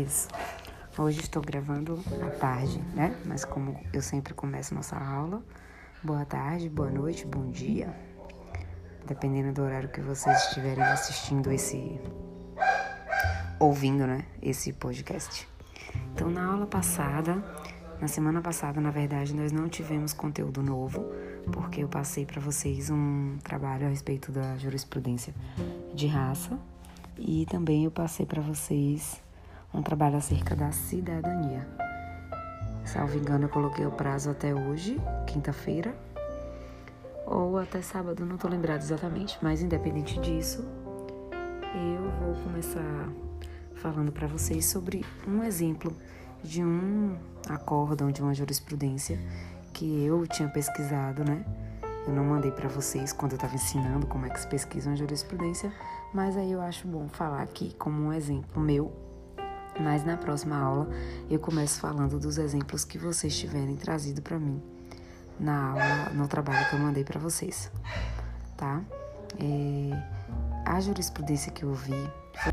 vocês? Hoje estou gravando à tarde, né? Mas como eu sempre começo nossa aula, boa tarde, boa noite, bom dia. Dependendo do horário que vocês estiverem assistindo esse. ouvindo, né? Esse podcast. Então, na aula passada, na semana passada, na verdade, nós não tivemos conteúdo novo, porque eu passei para vocês um trabalho a respeito da jurisprudência de raça e também eu passei para vocês um trabalho acerca da cidadania. Salvo engano, eu coloquei o prazo até hoje, quinta-feira, ou até sábado, não estou lembrado exatamente, mas independente disso, eu vou começar falando para vocês sobre um exemplo de um acórdão, de uma jurisprudência que eu tinha pesquisado, né? Eu não mandei para vocês quando eu estava ensinando como é que se pesquisa uma jurisprudência, mas aí eu acho bom falar aqui como um exemplo meu. Mas na próxima aula eu começo falando dos exemplos que vocês tiverem trazido para mim na aula, no trabalho que eu mandei para vocês, tá? É, a jurisprudência que eu vi foi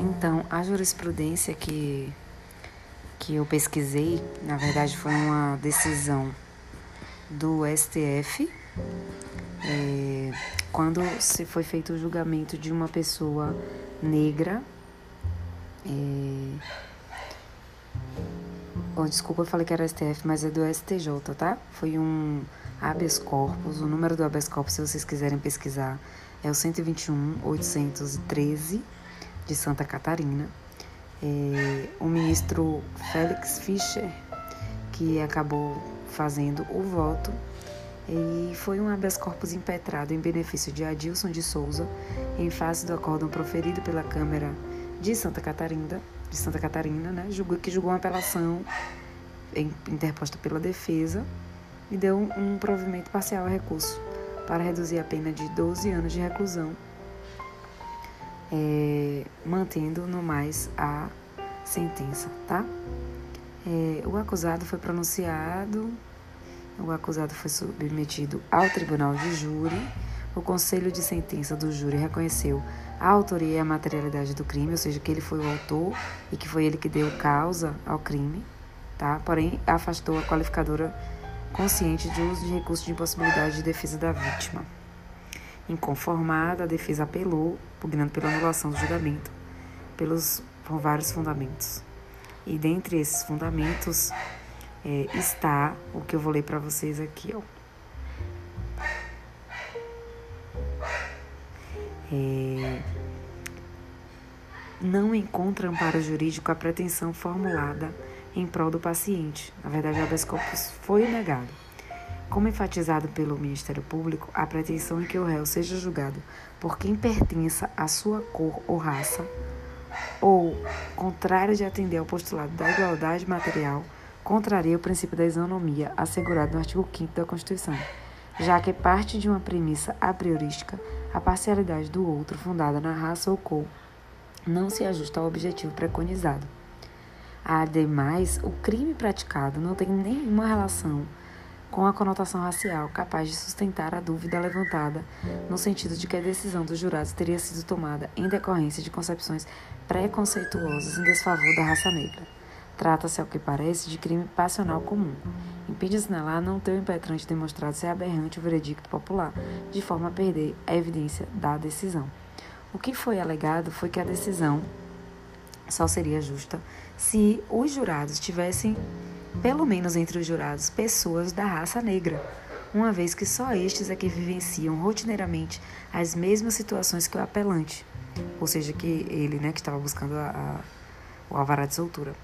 Então, a jurisprudência que, que eu pesquisei, na verdade, foi uma decisão do STF é, quando se foi feito o julgamento de uma pessoa negra. É, oh, desculpa, eu falei que era STF, mas é do STJ, tá? Foi um habeas corpus. O número do habeas corpus, se vocês quiserem pesquisar, é o 121 813 de Santa Catarina, é, o ministro Félix Fischer, que acabou fazendo o voto, e foi um habeas corpus impetrado em benefício de Adilson de Souza, em face do acórdão proferido pela Câmara de Santa Catarina, de Santa Catarina, né, que julgou uma apelação interposta pela defesa e deu um provimento parcial a recurso para reduzir a pena de 12 anos de reclusão é, mantendo no mais a sentença, tá? É, o acusado foi pronunciado, o acusado foi submetido ao tribunal de júri. O conselho de sentença do júri reconheceu a autoria e a materialidade do crime, ou seja, que ele foi o autor e que foi ele que deu causa ao crime, tá? Porém, afastou a qualificadora consciente de uso de recurso de impossibilidade de defesa da vítima. Inconformada, a defesa apelou, pugnando pela anulação do julgamento, pelos, por vários fundamentos. E dentre esses fundamentos é, está o que eu vou ler para vocês aqui, ó. É, não encontra amparo jurídico a pretensão formulada em prol do paciente. Na verdade, o habeas corpus foi negado. Como enfatizado pelo Ministério Público, a pretensão é que o réu seja julgado por quem pertença à sua cor ou raça, ou, contrário de atender ao postulado da igualdade material, contraria o princípio da isonomia assegurado no artigo 5 da Constituição, já que parte de uma premissa a priorística, a parcialidade do outro, fundada na raça ou cor, não se ajusta ao objetivo preconizado. Ademais, o crime praticado não tem nenhuma relação com a conotação racial, capaz de sustentar a dúvida levantada no sentido de que a decisão dos jurados teria sido tomada em decorrência de concepções preconceituosas em desfavor da raça negra. Trata-se, ao que parece, de crime passional comum. Impede assinalar não ter o impetrante demonstrado ser aberrante o veredicto popular, de forma a perder a evidência da decisão. O que foi alegado foi que a decisão só seria justa se os jurados tivessem pelo menos entre os jurados, pessoas da raça negra, uma vez que só estes é que vivenciam rotineiramente as mesmas situações que o apelante, ou seja, que ele, né, que estava buscando a, a, o alvará de soltura.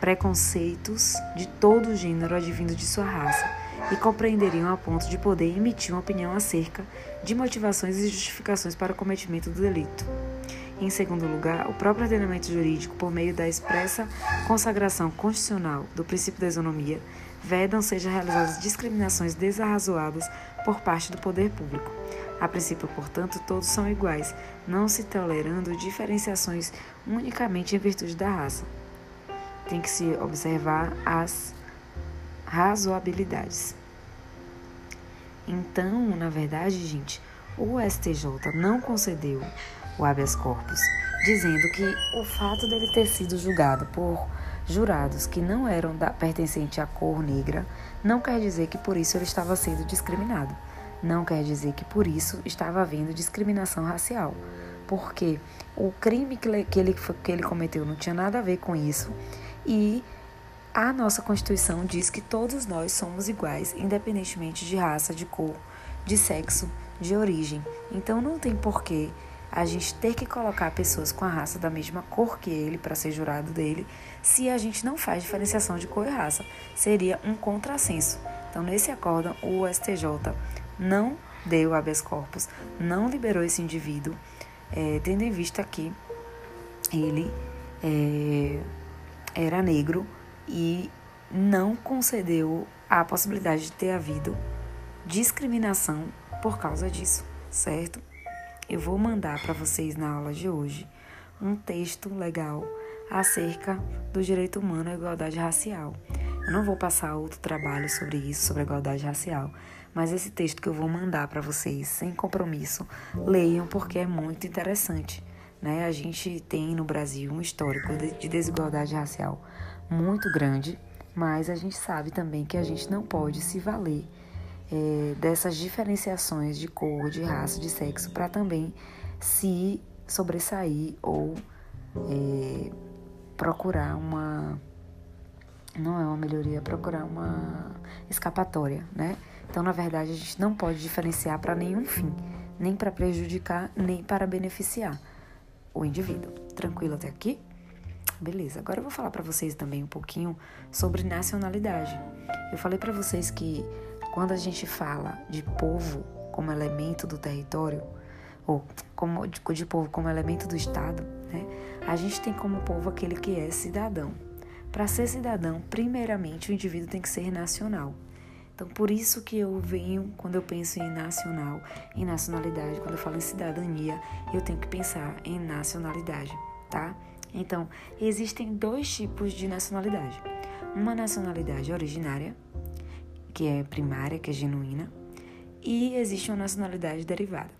Preconceitos de todo gênero advindo de sua raça e compreenderiam a ponto de poder emitir uma opinião acerca de motivações e justificações para o cometimento do delito. Em segundo lugar, o próprio ordenamento jurídico, por meio da expressa consagração constitucional do princípio da isonomia, vedam sejam realizadas discriminações desarrazoadas por parte do poder público. A princípio, portanto, todos são iguais, não se tolerando diferenciações unicamente em virtude da raça. Tem que se observar as razoabilidades. Então, na verdade, gente, o STJ não concedeu o habeas corpus, dizendo que o fato dele ter sido julgado por jurados que não eram da, pertencentes à cor negra não quer dizer que por isso ele estava sendo discriminado. Não quer dizer que por isso estava havendo discriminação racial. Porque o crime que ele, que ele, que ele cometeu não tinha nada a ver com isso. E a nossa Constituição diz que todos nós somos iguais, independentemente de raça, de cor, de sexo, de origem. Então não tem porquê a gente ter que colocar pessoas com a raça da mesma cor que ele para ser jurado dele, se a gente não faz diferenciação de cor e raça. Seria um contrassenso. Então, nesse acórdão, o STJ não deu habeas corpus, não liberou esse indivíduo, é, tendo em vista que ele é, era negro e não concedeu a possibilidade de ter havido discriminação por causa disso, certo? eu vou mandar para vocês na aula de hoje um texto legal acerca do direito humano à igualdade racial. Eu não vou passar outro trabalho sobre isso, sobre a igualdade racial, mas esse texto que eu vou mandar para vocês, sem compromisso, leiam porque é muito interessante. Né? A gente tem no Brasil um histórico de desigualdade racial muito grande, mas a gente sabe também que a gente não pode se valer é, dessas diferenciações de cor, de raça, de sexo, para também se sobressair ou é, procurar uma. Não é uma melhoria, procurar uma escapatória, né? Então, na verdade, a gente não pode diferenciar para nenhum fim, nem para prejudicar, nem para beneficiar o indivíduo. Tranquilo até aqui? Beleza. Agora eu vou falar para vocês também um pouquinho sobre nacionalidade. Eu falei para vocês que quando a gente fala de povo como elemento do território, ou como, de, de povo como elemento do Estado, né, a gente tem como povo aquele que é cidadão. Para ser cidadão, primeiramente o indivíduo tem que ser nacional. Então, por isso que eu venho, quando eu penso em nacional, em nacionalidade, quando eu falo em cidadania, eu tenho que pensar em nacionalidade, tá? Então, existem dois tipos de nacionalidade. Uma nacionalidade originária, que é primária, que é genuína, e existe uma nacionalidade derivada.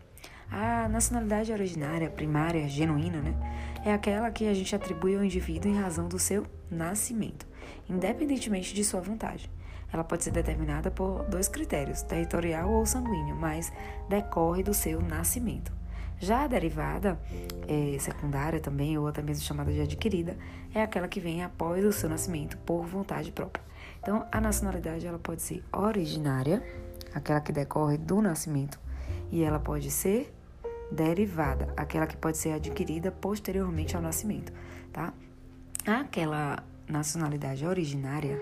A nacionalidade originária, primária, genuína, né, é aquela que a gente atribui ao indivíduo em razão do seu nascimento, independentemente de sua vontade. Ela pode ser determinada por dois critérios, territorial ou sanguíneo, mas decorre do seu nascimento. Já a derivada, é, secundária também, ou até mesmo chamada de adquirida, é aquela que vem após o seu nascimento por vontade própria. Então, a nacionalidade ela pode ser originária, aquela que decorre do nascimento, e ela pode ser derivada, aquela que pode ser adquirida posteriormente ao nascimento, tá? Aquela nacionalidade originária,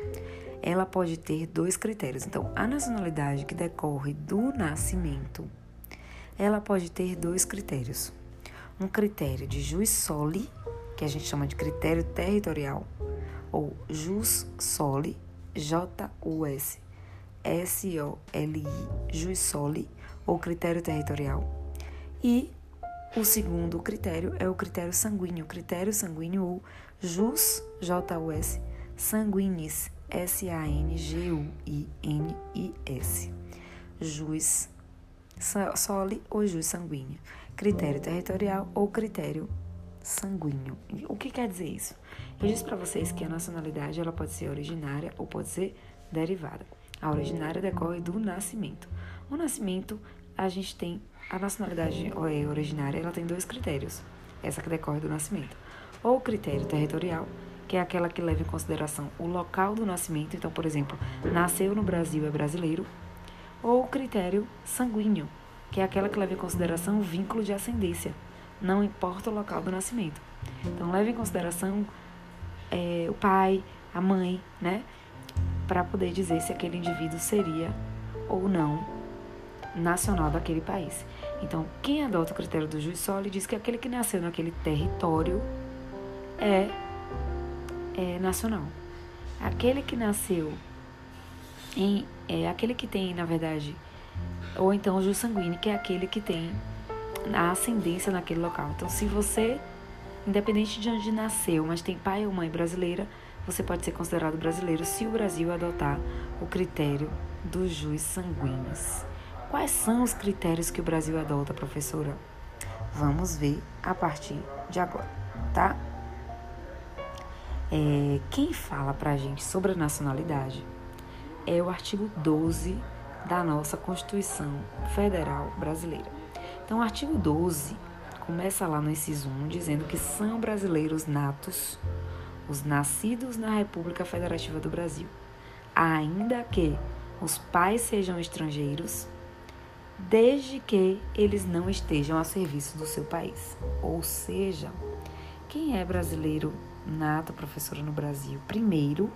ela pode ter dois critérios. Então, a nacionalidade que decorre do nascimento, ela pode ter dois critérios. Um critério de jus soli, que a gente chama de critério territorial, ou jus soli, J-U-S, S-O-L-I, Jus Soli, ou critério territorial. E o segundo critério é o critério sanguíneo, critério sanguíneo ou Jus, J-U-S, sanguinis, S-A-N-G-U-I-N-I-S. Jus soli ou jus sanguíneo. Critério territorial ou critério sanguíneo. O que quer dizer isso? Eu disse para vocês que a nacionalidade ela pode ser originária ou pode ser derivada. A originária decorre do nascimento. O nascimento, a gente tem a nacionalidade é originária, ela tem dois critérios. Essa que decorre do nascimento. Ou critério territorial, que é aquela que leva em consideração o local do nascimento. Então, por exemplo, nasceu no Brasil é brasileiro. Ou o critério sanguíneo, que é aquela que leva em consideração o vínculo de ascendência não importa o local do nascimento. Então, leve em consideração é, o pai, a mãe, né? Para poder dizer se aquele indivíduo seria ou não nacional daquele país. Então, quem adota o critério do juiz soli diz que aquele que nasceu naquele território é, é nacional. Aquele que nasceu em. É aquele que tem, na verdade, ou então o jus sanguíneo, que é aquele que tem a ascendência naquele local. Então, se você, independente de onde nasceu, mas tem pai ou mãe brasileira, você pode ser considerado brasileiro se o Brasil adotar o critério dos jus sanguíneos. Quais são os critérios que o Brasil adota, professora? Vamos ver a partir de agora, tá? É, quem fala pra gente sobre a nacionalidade é o artigo 12 da nossa Constituição Federal Brasileira. Então, o artigo 12 começa lá no inciso 1 dizendo que são brasileiros natos os nascidos na República Federativa do Brasil, ainda que os pais sejam estrangeiros, desde que eles não estejam a serviço do seu país. Ou seja, quem é brasileiro nato, professora, no Brasil? Primeiro,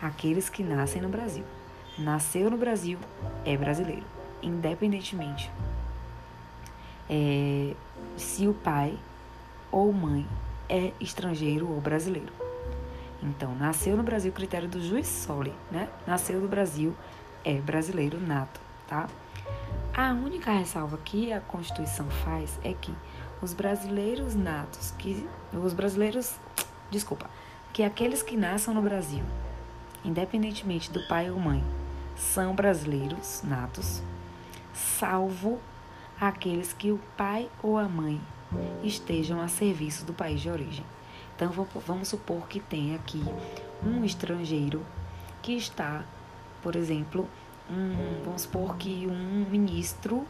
aqueles que nascem no Brasil. Nasceu no Brasil, é brasileiro, independentemente é, se o pai ou mãe é estrangeiro ou brasileiro. Então, nasceu no Brasil, critério do juiz soli, né? Nasceu no Brasil, é brasileiro nato, tá? A única ressalva que a Constituição faz é que os brasileiros natos, que os brasileiros, desculpa, que aqueles que nasçam no Brasil, independentemente do pai ou mãe, são brasileiros natos, salvo aqueles que o pai ou a mãe estejam a serviço do país de origem. Então vamos supor que tem aqui um estrangeiro que está, por exemplo, um, vamos supor que um ministro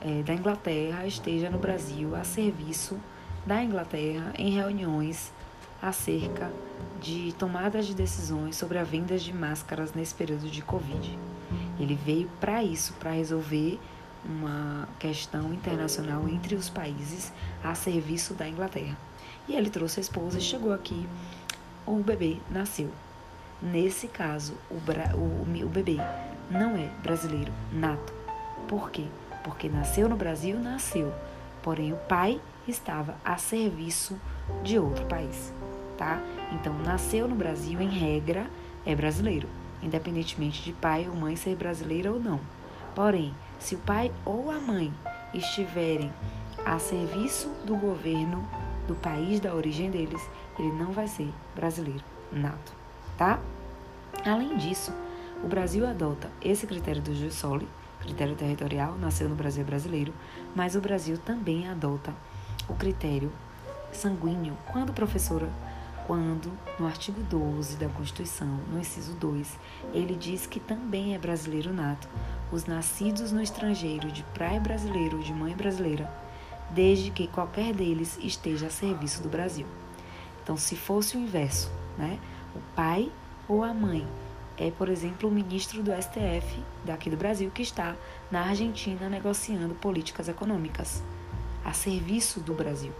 é, da Inglaterra esteja no Brasil a serviço da Inglaterra em reuniões acerca de tomadas de decisões sobre a venda de máscaras nesse período de Covid. Ele veio para isso, para resolver uma questão internacional entre os países a serviço da Inglaterra. E ele trouxe a esposa e chegou aqui. O bebê nasceu. Nesse caso, o, o, o bebê não é brasileiro nato. Por quê? Porque nasceu no Brasil, nasceu. Porém, o pai estava a serviço de outro país, tá? Então, nasceu no Brasil, em regra, é brasileiro, independentemente de pai ou mãe ser brasileiro ou não. Porém, se o pai ou a mãe estiverem a serviço do governo do país da origem deles, ele não vai ser brasileiro nato, tá? Além disso, o Brasil adota esse critério do jus soli, critério territorial, nasceu no Brasil brasileiro, mas o Brasil também adota o critério sanguíneo. Quando, professora? Quando, no artigo 12 da Constituição, no inciso 2, ele diz que também é brasileiro nato os nascidos no estrangeiro de pai brasileiro ou de mãe brasileira desde que qualquer deles esteja a serviço do Brasil. Então, se fosse o inverso, né? O pai ou a mãe é, por exemplo, o ministro do STF daqui do Brasil que está na Argentina negociando políticas econômicas a serviço do Brasil.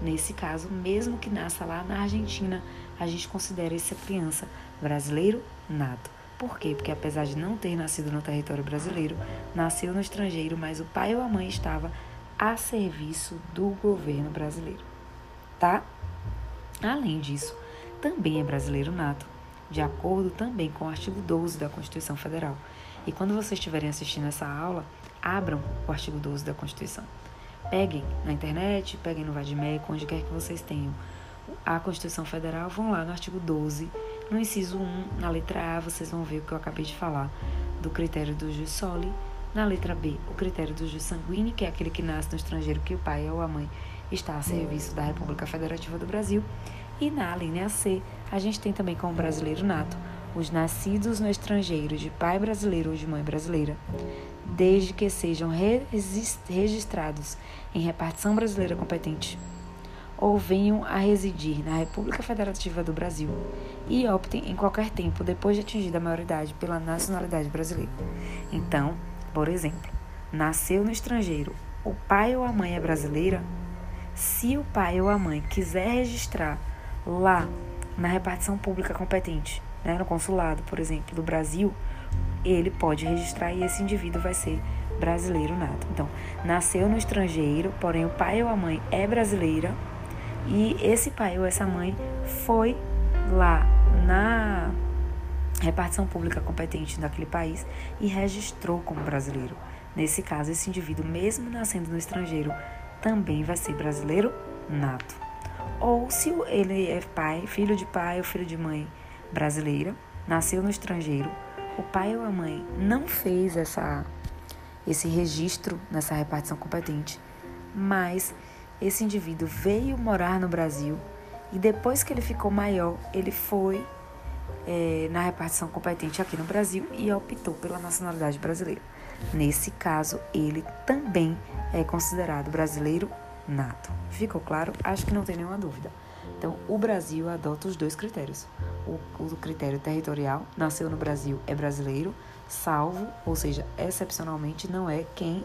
Nesse caso, mesmo que nasça lá na Argentina, a gente considera essa criança brasileiro nato. Por quê? Porque apesar de não ter nascido no território brasileiro, nasceu no estrangeiro, mas o pai ou a mãe estava a serviço do governo brasileiro, tá? Além disso, também é brasileiro nato, de acordo também com o artigo 12 da Constituição Federal. E quando vocês estiverem assistindo essa aula, abram o artigo 12 da Constituição. Peguem na internet, peguem no Vadmec, onde quer que vocês tenham. A Constituição Federal, vão lá no artigo 12, no inciso 1, na letra A, vocês vão ver o que eu acabei de falar do critério do jus soli. Na letra B, o critério do jus sanguíneo, que é aquele que nasce no estrangeiro que o pai ou a mãe está a serviço da República Federativa do Brasil. E na linha C, a gente tem também como brasileiro nato os nascidos no estrangeiro de pai brasileiro ou de mãe brasileira, desde que sejam registrados em repartição brasileira competente ou venham a residir na República Federativa do Brasil e optem em qualquer tempo depois de atingida a maioridade pela nacionalidade brasileira. Então, por exemplo, nasceu no estrangeiro, o pai ou a mãe é brasileira, se o pai ou a mãe quiser registrar lá na repartição pública competente, né, no consulado, por exemplo, do Brasil, ele pode registrar e esse indivíduo vai ser brasileiro nato. Então, nasceu no estrangeiro, porém o pai ou a mãe é brasileira e esse pai ou essa mãe foi lá na repartição pública competente daquele país e registrou como brasileiro. Nesse caso, esse indivíduo, mesmo nascendo no estrangeiro, também vai ser brasileiro nato. Ou se ele é pai, filho de pai ou filho de mãe brasileira, nasceu no estrangeiro, o pai ou a mãe não fez essa esse registro nessa repartição competente, mas esse indivíduo veio morar no Brasil e depois que ele ficou maior, ele foi é, na repartição competente aqui no Brasil e optou pela nacionalidade brasileira. Nesse caso, ele também é considerado brasileiro nato. Ficou claro? Acho que não tem nenhuma dúvida. Então, o Brasil adota os dois critérios. O, o critério territorial, nasceu no Brasil, é brasileiro, salvo, ou seja, excepcionalmente não é quem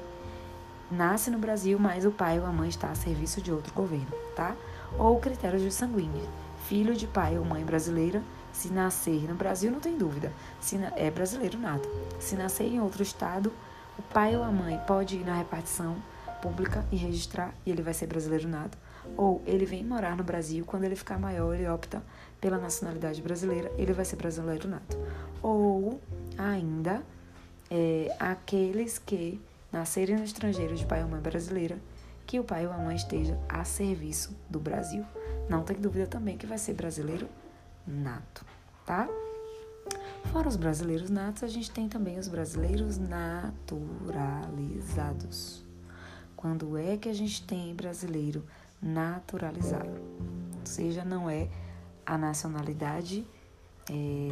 nasce no Brasil, mas o pai ou a mãe está a serviço de outro governo, tá? Ou o critério de sanguíneo, filho de pai ou mãe brasileira, se nascer no Brasil, não tem dúvida, se é brasileiro nato. Se nascer em outro estado, o pai ou a mãe pode ir na repartição pública e registrar e ele vai ser brasileiro nato. Ou ele vem morar no Brasil, quando ele ficar maior, ele opta pela nacionalidade brasileira, ele vai ser brasileiro nato. Ou ainda é, aqueles que nascerem no estrangeiro de pai ou mãe brasileira, que o pai ou a mãe esteja a serviço do Brasil. Não tem dúvida também que vai ser brasileiro nato, tá? Fora os brasileiros natos, a gente tem também os brasileiros naturalizados. Quando é que a gente tem brasileiro naturalizado? Ou seja, não é a nacionalidade, é,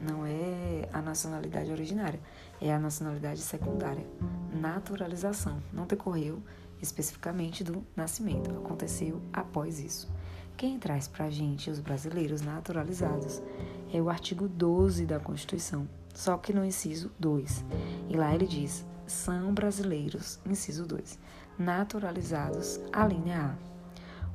não é a nacionalidade originária, é a nacionalidade secundária. Naturalização não decorreu especificamente do nascimento, aconteceu após isso. Quem traz para a gente os brasileiros naturalizados é o artigo 12 da Constituição, só que no inciso 2. E lá ele diz: são brasileiros, inciso 2, naturalizados, a linha A.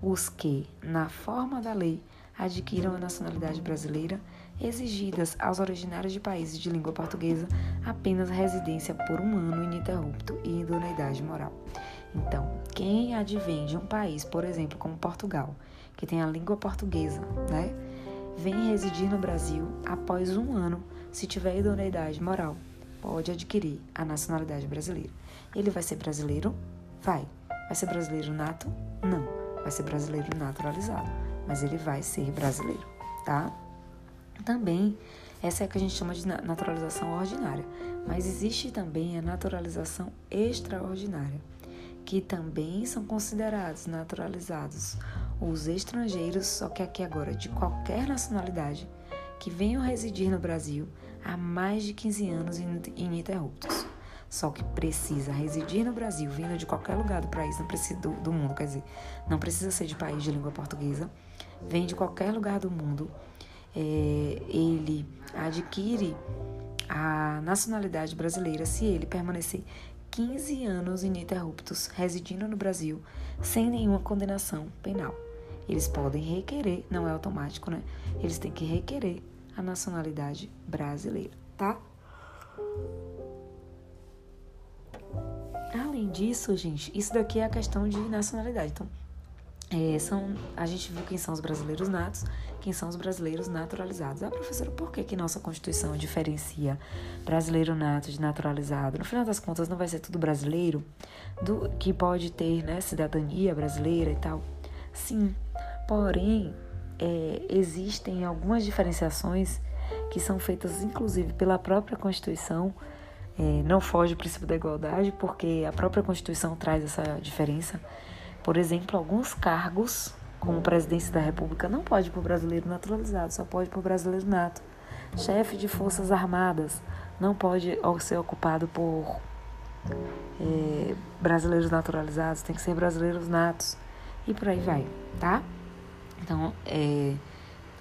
Os que, na forma da lei, adquiram a nacionalidade brasileira, exigidas aos originários de países de língua portuguesa apenas residência por um ano ininterrupto e idoneidade moral. Então, quem advém de um país, por exemplo, como Portugal, que tem a língua portuguesa, né? Vem residir no Brasil após um ano, se tiver idoneidade moral, pode adquirir a nacionalidade brasileira. Ele vai ser brasileiro? Vai. Vai ser brasileiro nato? Não. Vai ser brasileiro naturalizado, mas ele vai ser brasileiro, tá? Também, essa é a que a gente chama de naturalização ordinária, mas existe também a naturalização extraordinária, que também são considerados naturalizados os estrangeiros, só que aqui agora de qualquer nacionalidade, que venham residir no Brasil há mais de 15 anos ininterruptos. Só que precisa residir no Brasil, vindo de qualquer lugar do país, não precisa do, do mundo, quer dizer, não precisa ser de país de língua portuguesa, vem de qualquer lugar do mundo, é, ele adquire a nacionalidade brasileira se ele permanecer 15 anos ininterruptos residindo no Brasil sem nenhuma condenação penal. Eles podem requerer, não é automático, né? Eles têm que requerer a nacionalidade brasileira, tá? Além disso, gente, isso daqui é a questão de nacionalidade. Então, é, são, a gente viu quem são os brasileiros natos, quem são os brasileiros naturalizados. Ah, professora, por que, que nossa Constituição diferencia brasileiro nato de naturalizado? No final das contas, não vai ser tudo brasileiro do que pode ter né, cidadania brasileira e tal? Sim, porém, é, existem algumas diferenciações que são feitas, inclusive, pela própria Constituição. É, não foge do princípio da igualdade, porque a própria Constituição traz essa diferença. Por exemplo, alguns cargos, como presidência da República, não pode para brasileiro naturalizado, só pode para brasileiro nato. Chefe de Forças Armadas não pode ser ocupado por é, brasileiros naturalizados, tem que ser brasileiros natos. E por aí vai, tá? Então, é,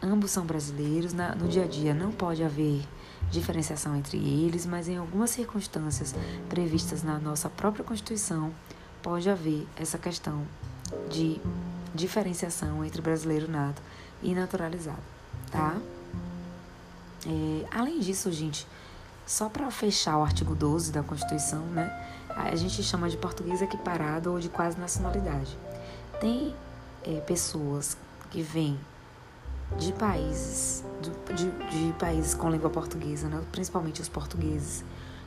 ambos são brasileiros. Na, no dia a dia não pode haver diferenciação entre eles, mas em algumas circunstâncias previstas na nossa própria Constituição, pode haver essa questão de diferenciação entre brasileiro nato e naturalizado, tá? É, além disso, gente, só para fechar o artigo 12 da Constituição, né, a gente chama de português equiparado ou de quase nacionalidade. Tem é, pessoas que vêm de países, de, de, de, países com língua portuguesa, né, principalmente os portugueses,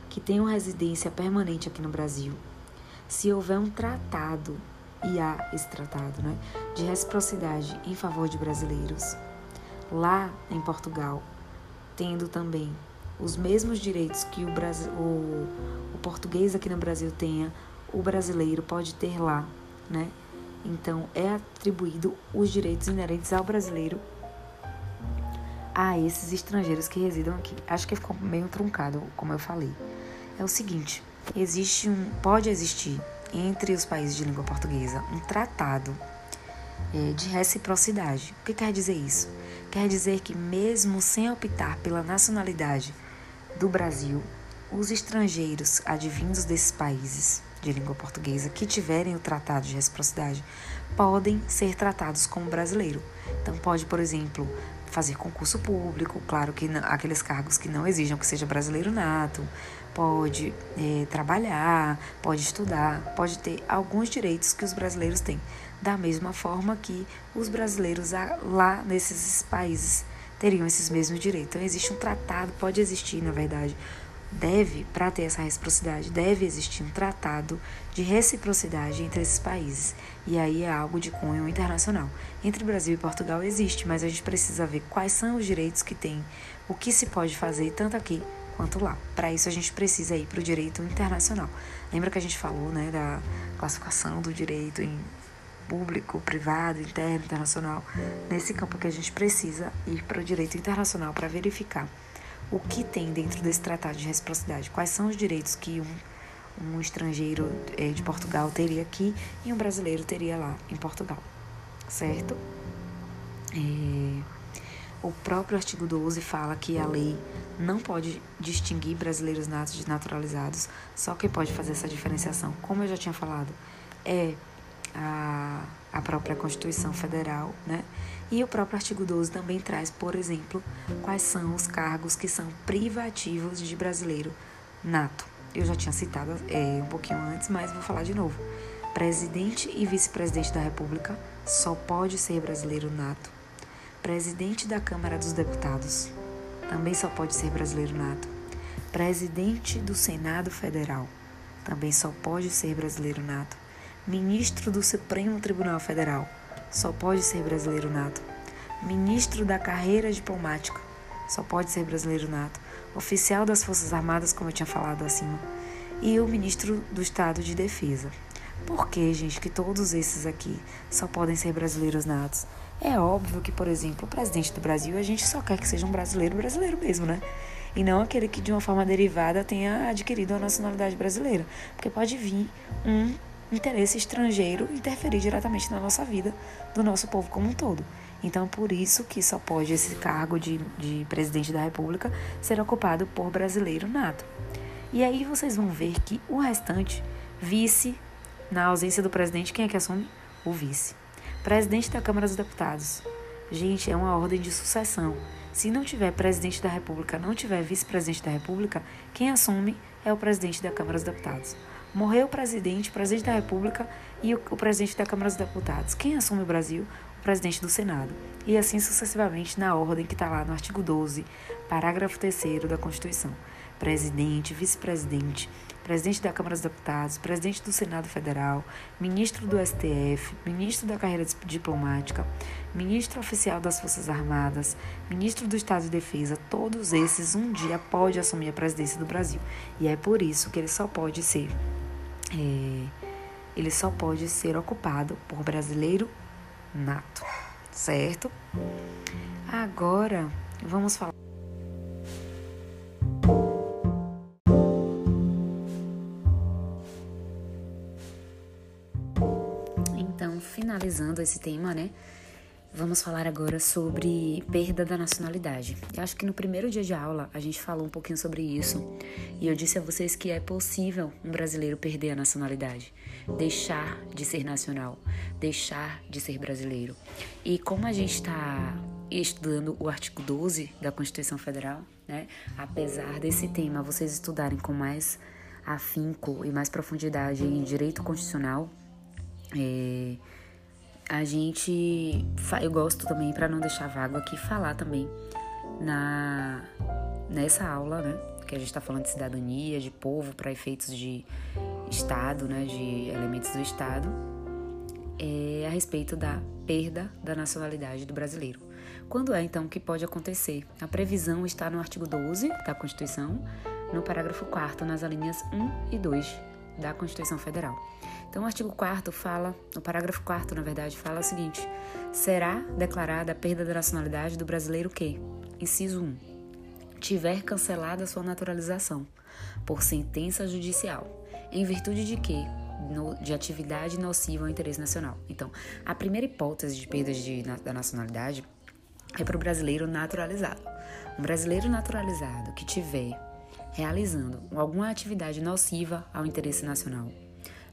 que tenham residência permanente aqui no Brasil se houver um tratado, e há esse tratado, né, de reciprocidade em favor de brasileiros, lá em Portugal, tendo também os mesmos direitos que o, o, o português aqui no Brasil tenha, o brasileiro pode ter lá, né? Então, é atribuído os direitos inerentes ao brasileiro a esses estrangeiros que residam aqui. Acho que ficou meio truncado, como eu falei. É o seguinte, existe um, pode existir entre os países de língua portuguesa um tratado é, de reciprocidade. O que quer dizer isso? Quer dizer que mesmo sem optar pela nacionalidade do Brasil, os estrangeiros advindos desses países de língua portuguesa que tiverem o tratado de reciprocidade podem ser tratados como brasileiro. Então pode, por exemplo, fazer concurso público, claro que não, aqueles cargos que não exijam que seja brasileiro nato, pode é, trabalhar, pode estudar, pode ter alguns direitos que os brasileiros têm, da mesma forma que os brasileiros lá nesses países teriam esses mesmos direitos. Então existe um tratado, pode existir, na verdade, deve, para ter essa reciprocidade, deve existir um tratado de reciprocidade entre esses países. E aí é algo de cunho internacional. Entre Brasil e Portugal existe, mas a gente precisa ver quais são os direitos que tem, o que se pode fazer tanto aqui quanto lá. Para isso a gente precisa ir para o direito internacional. Lembra que a gente falou, né, da classificação do direito em público, privado, interno, internacional? Nesse campo que a gente precisa ir para o direito internacional para verificar o que tem dentro desse tratado de reciprocidade, quais são os direitos que um, um estrangeiro é, de Portugal teria aqui e um brasileiro teria lá em Portugal, certo? É, o próprio artigo 12 fala que a lei não pode distinguir brasileiros natos de naturalizados, só quem pode fazer essa diferenciação, como eu já tinha falado, é a, a própria Constituição Federal, né? E o próprio artigo 12 também traz, por exemplo, quais são os cargos que são privativos de brasileiro nato. Eu já tinha citado é, um pouquinho antes, mas vou falar de novo. Presidente e vice-presidente da República só pode ser brasileiro nato. Presidente da Câmara dos Deputados também só pode ser brasileiro nato. Presidente do Senado Federal também só pode ser brasileiro nato. Ministro do Supremo Tribunal Federal só pode ser brasileiro nato. Ministro da carreira diplomática, só pode ser brasileiro nato. Oficial das Forças Armadas, como eu tinha falado acima. E o ministro do Estado de Defesa. Por que, gente, que todos esses aqui só podem ser brasileiros natos? É óbvio que, por exemplo, o presidente do Brasil, a gente só quer que seja um brasileiro brasileiro mesmo, né? E não aquele que de uma forma derivada tenha adquirido a nacionalidade brasileira. Porque pode vir um interesse estrangeiro interferir diretamente na nossa vida, do nosso povo como um todo. Então, por isso que só pode esse cargo de, de presidente da República ser ocupado por brasileiro nato. E aí vocês vão ver que o restante, vice, na ausência do presidente, quem é que assume? O vice. Presidente da Câmara dos Deputados. Gente, é uma ordem de sucessão. Se não tiver presidente da República, não tiver vice-presidente da República, quem assume é o presidente da Câmara dos Deputados. Morreu o presidente, o presidente da República e o, o presidente da Câmara dos Deputados. Quem assume o Brasil? O presidente do Senado. E assim sucessivamente na ordem que está lá no artigo 12, parágrafo 3 da Constituição. Presidente, vice-presidente, presidente da Câmara dos Deputados, presidente do Senado Federal, ministro do STF, ministro da carreira diplomática, ministro oficial das Forças Armadas, ministro do Estado de Defesa, todos esses um dia pode assumir a presidência do Brasil. E é por isso que ele só pode ser é, ele só pode ser ocupado por brasileiro nato, certo? Agora vamos falar. Então, finalizando esse tema, né? Vamos falar agora sobre perda da nacionalidade. Eu acho que no primeiro dia de aula a gente falou um pouquinho sobre isso e eu disse a vocês que é possível um brasileiro perder a nacionalidade, deixar de ser nacional, deixar de ser brasileiro. E como a gente está estudando o artigo 12 da Constituição Federal, né, apesar desse tema vocês estudarem com mais afinco e mais profundidade em direito constitucional, é, a gente. Eu gosto também, para não deixar vago aqui, falar também na nessa aula, né? Que a gente está falando de cidadania, de povo para efeitos de Estado, né? De elementos do Estado, é a respeito da perda da nacionalidade do brasileiro. Quando é então que pode acontecer? A previsão está no artigo 12 da Constituição, no parágrafo 4 nas alíneas 1 e 2 da Constituição Federal. Então, o artigo 4 fala, o parágrafo 4, na verdade, fala o seguinte: será declarada a perda da nacionalidade do brasileiro que, inciso 1, tiver cancelada sua naturalização por sentença judicial, em virtude de que de atividade nociva ao interesse nacional. Então, a primeira hipótese de perda de, da nacionalidade é para o brasileiro naturalizado. Um brasileiro naturalizado que tiver realizando alguma atividade nociva ao interesse nacional,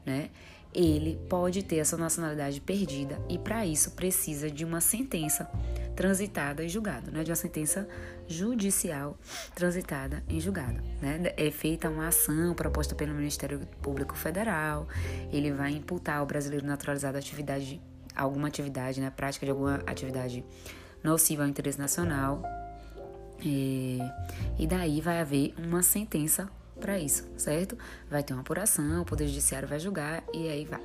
né? Ele pode ter a sua nacionalidade perdida e para isso precisa de uma sentença transitada em julgado, né? De uma sentença judicial transitada em julgado, né? É feita uma ação proposta pelo Ministério Público Federal. Ele vai imputar ao brasileiro naturalizado atividade, alguma atividade, né? Prática de alguma atividade nociva ao interesse nacional e, e daí vai haver uma sentença para isso, certo? Vai ter uma apuração, o Poder Judiciário vai julgar e aí vai.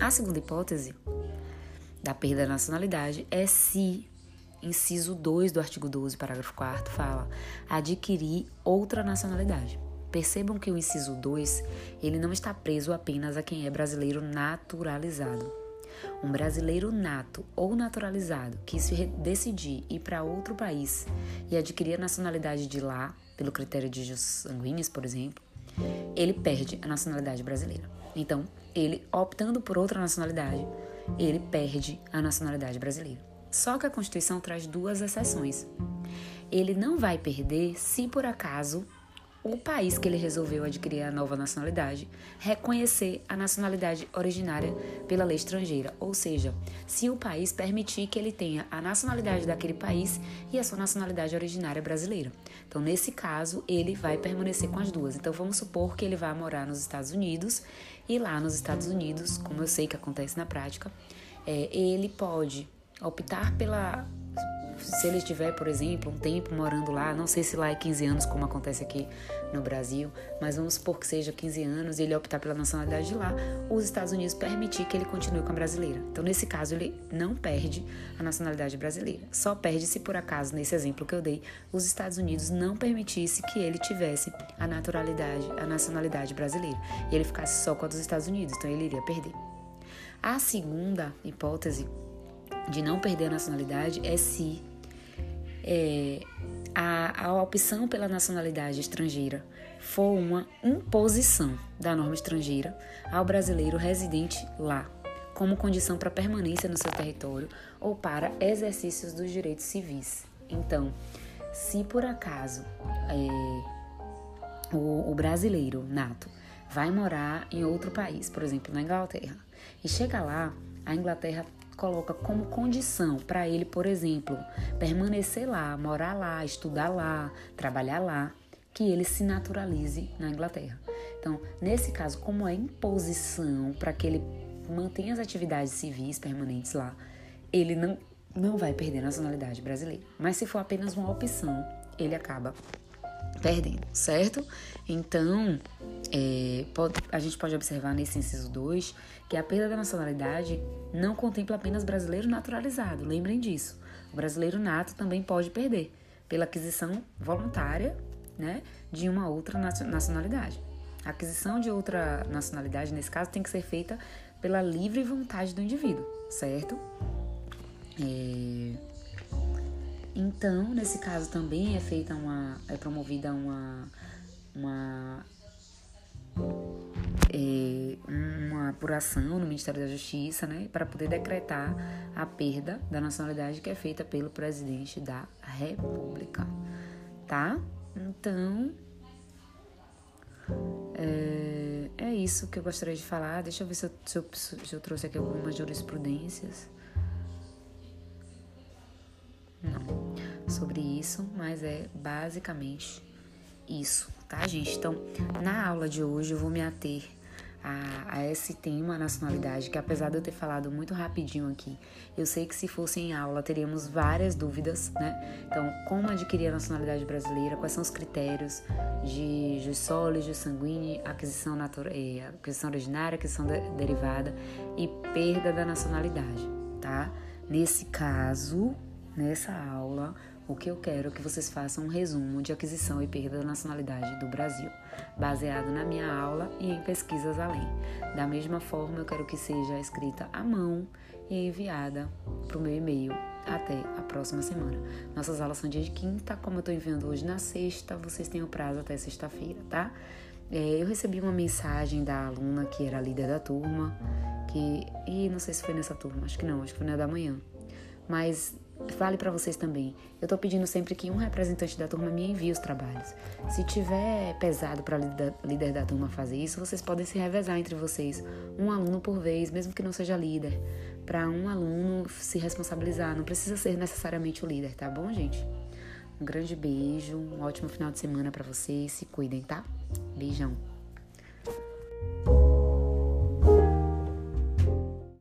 A segunda hipótese da perda da nacionalidade é se, inciso 2 do artigo 12, parágrafo 4 fala adquirir outra nacionalidade. Percebam que o inciso 2, ele não está preso apenas a quem é brasileiro naturalizado. Um brasileiro nato ou naturalizado que se decidir ir para outro país e adquirir a nacionalidade de lá, pelo critério de jus sanguíneos, por exemplo, ele perde a nacionalidade brasileira. Então, ele optando por outra nacionalidade, ele perde a nacionalidade brasileira. Só que a Constituição traz duas exceções. Ele não vai perder se por acaso o país que ele resolveu adquirir a nova nacionalidade reconhecer a nacionalidade originária pela lei estrangeira, ou seja, se o país permitir que ele tenha a nacionalidade daquele país e a sua nacionalidade originária brasileira. Então, nesse caso, ele vai permanecer com as duas. Então, vamos supor que ele vá morar nos Estados Unidos e lá nos Estados Unidos, como eu sei que acontece na prática, é, ele pode optar pela se ele estiver, por exemplo, um tempo morando lá, não sei se lá é 15 anos, como acontece aqui no Brasil, mas vamos supor que seja 15 anos e ele optar pela nacionalidade de lá, os Estados Unidos permitir que ele continue com a brasileira. Então, nesse caso, ele não perde a nacionalidade brasileira. Só perde se, por acaso, nesse exemplo que eu dei, os Estados Unidos não permitisse que ele tivesse a naturalidade, a nacionalidade brasileira, e ele ficasse só com a dos Estados Unidos, então ele iria perder. A segunda hipótese de não perder a nacionalidade é se é, a, a opção pela nacionalidade estrangeira for uma imposição da norma estrangeira ao brasileiro residente lá, como condição para permanência no seu território ou para exercícios dos direitos civis. Então, se por acaso é, o, o brasileiro nato vai morar em outro país, por exemplo, na Inglaterra, e chega lá, a Inglaterra coloca como condição para ele, por exemplo, permanecer lá, morar lá, estudar lá, trabalhar lá, que ele se naturalize na Inglaterra. Então, nesse caso, como é imposição para que ele mantenha as atividades civis permanentes lá, ele não, não vai perder a nacionalidade brasileira. Mas se for apenas uma opção, ele acaba perdendo, certo? Então, é, pode, a gente pode observar nesse inciso 2 que a perda da nacionalidade não contempla apenas brasileiro naturalizado, lembrem disso. O brasileiro nato também pode perder pela aquisição voluntária né, de uma outra nacionalidade. A aquisição de outra nacionalidade, nesse caso, tem que ser feita pela livre vontade do indivíduo, certo? É... Então, nesse caso também é feita uma, é promovida uma, uma, é, uma apuração no Ministério da Justiça, né, para poder decretar a perda da nacionalidade que é feita pelo presidente da República, tá? Então, é, é isso que eu gostaria de falar. Deixa eu ver se eu, se eu, se eu trouxe aqui algumas jurisprudências. Sobre isso, mas é basicamente isso, tá, gente? Então, na aula de hoje eu vou me ater a, a, esse tema, nacionalidade, que apesar de eu ter falado muito rapidinho aqui, eu sei que se fosse em aula teríamos várias dúvidas, né? Então, como adquirir a nacionalidade brasileira, quais são os critérios de jus soli, jus sanguíneo, aquisição, natura, eh, aquisição originária, aquisição de, derivada e perda da nacionalidade, tá? Nesse caso, Nessa aula, o que eu quero é que vocês façam um resumo de aquisição e perda da nacionalidade do Brasil, baseado na minha aula e em pesquisas além. Da mesma forma, eu quero que seja escrita à mão e enviada para o meu e-mail até a próxima semana. Nossas aulas são dia de quinta, como eu estou enviando hoje na sexta, vocês têm o prazo até sexta-feira, tá? É, eu recebi uma mensagem da aluna que era líder da turma, que. E não sei se foi nessa turma, acho que não, acho que foi na da manhã. Mas Fale para vocês também. Eu tô pedindo sempre que um representante da turma me envie os trabalhos. Se tiver pesado para líder da turma fazer isso, vocês podem se revezar entre vocês, um aluno por vez, mesmo que não seja líder, para um aluno se responsabilizar. Não precisa ser necessariamente o líder, tá bom, gente? Um grande beijo, um ótimo final de semana para vocês. Se cuidem, tá? Beijão.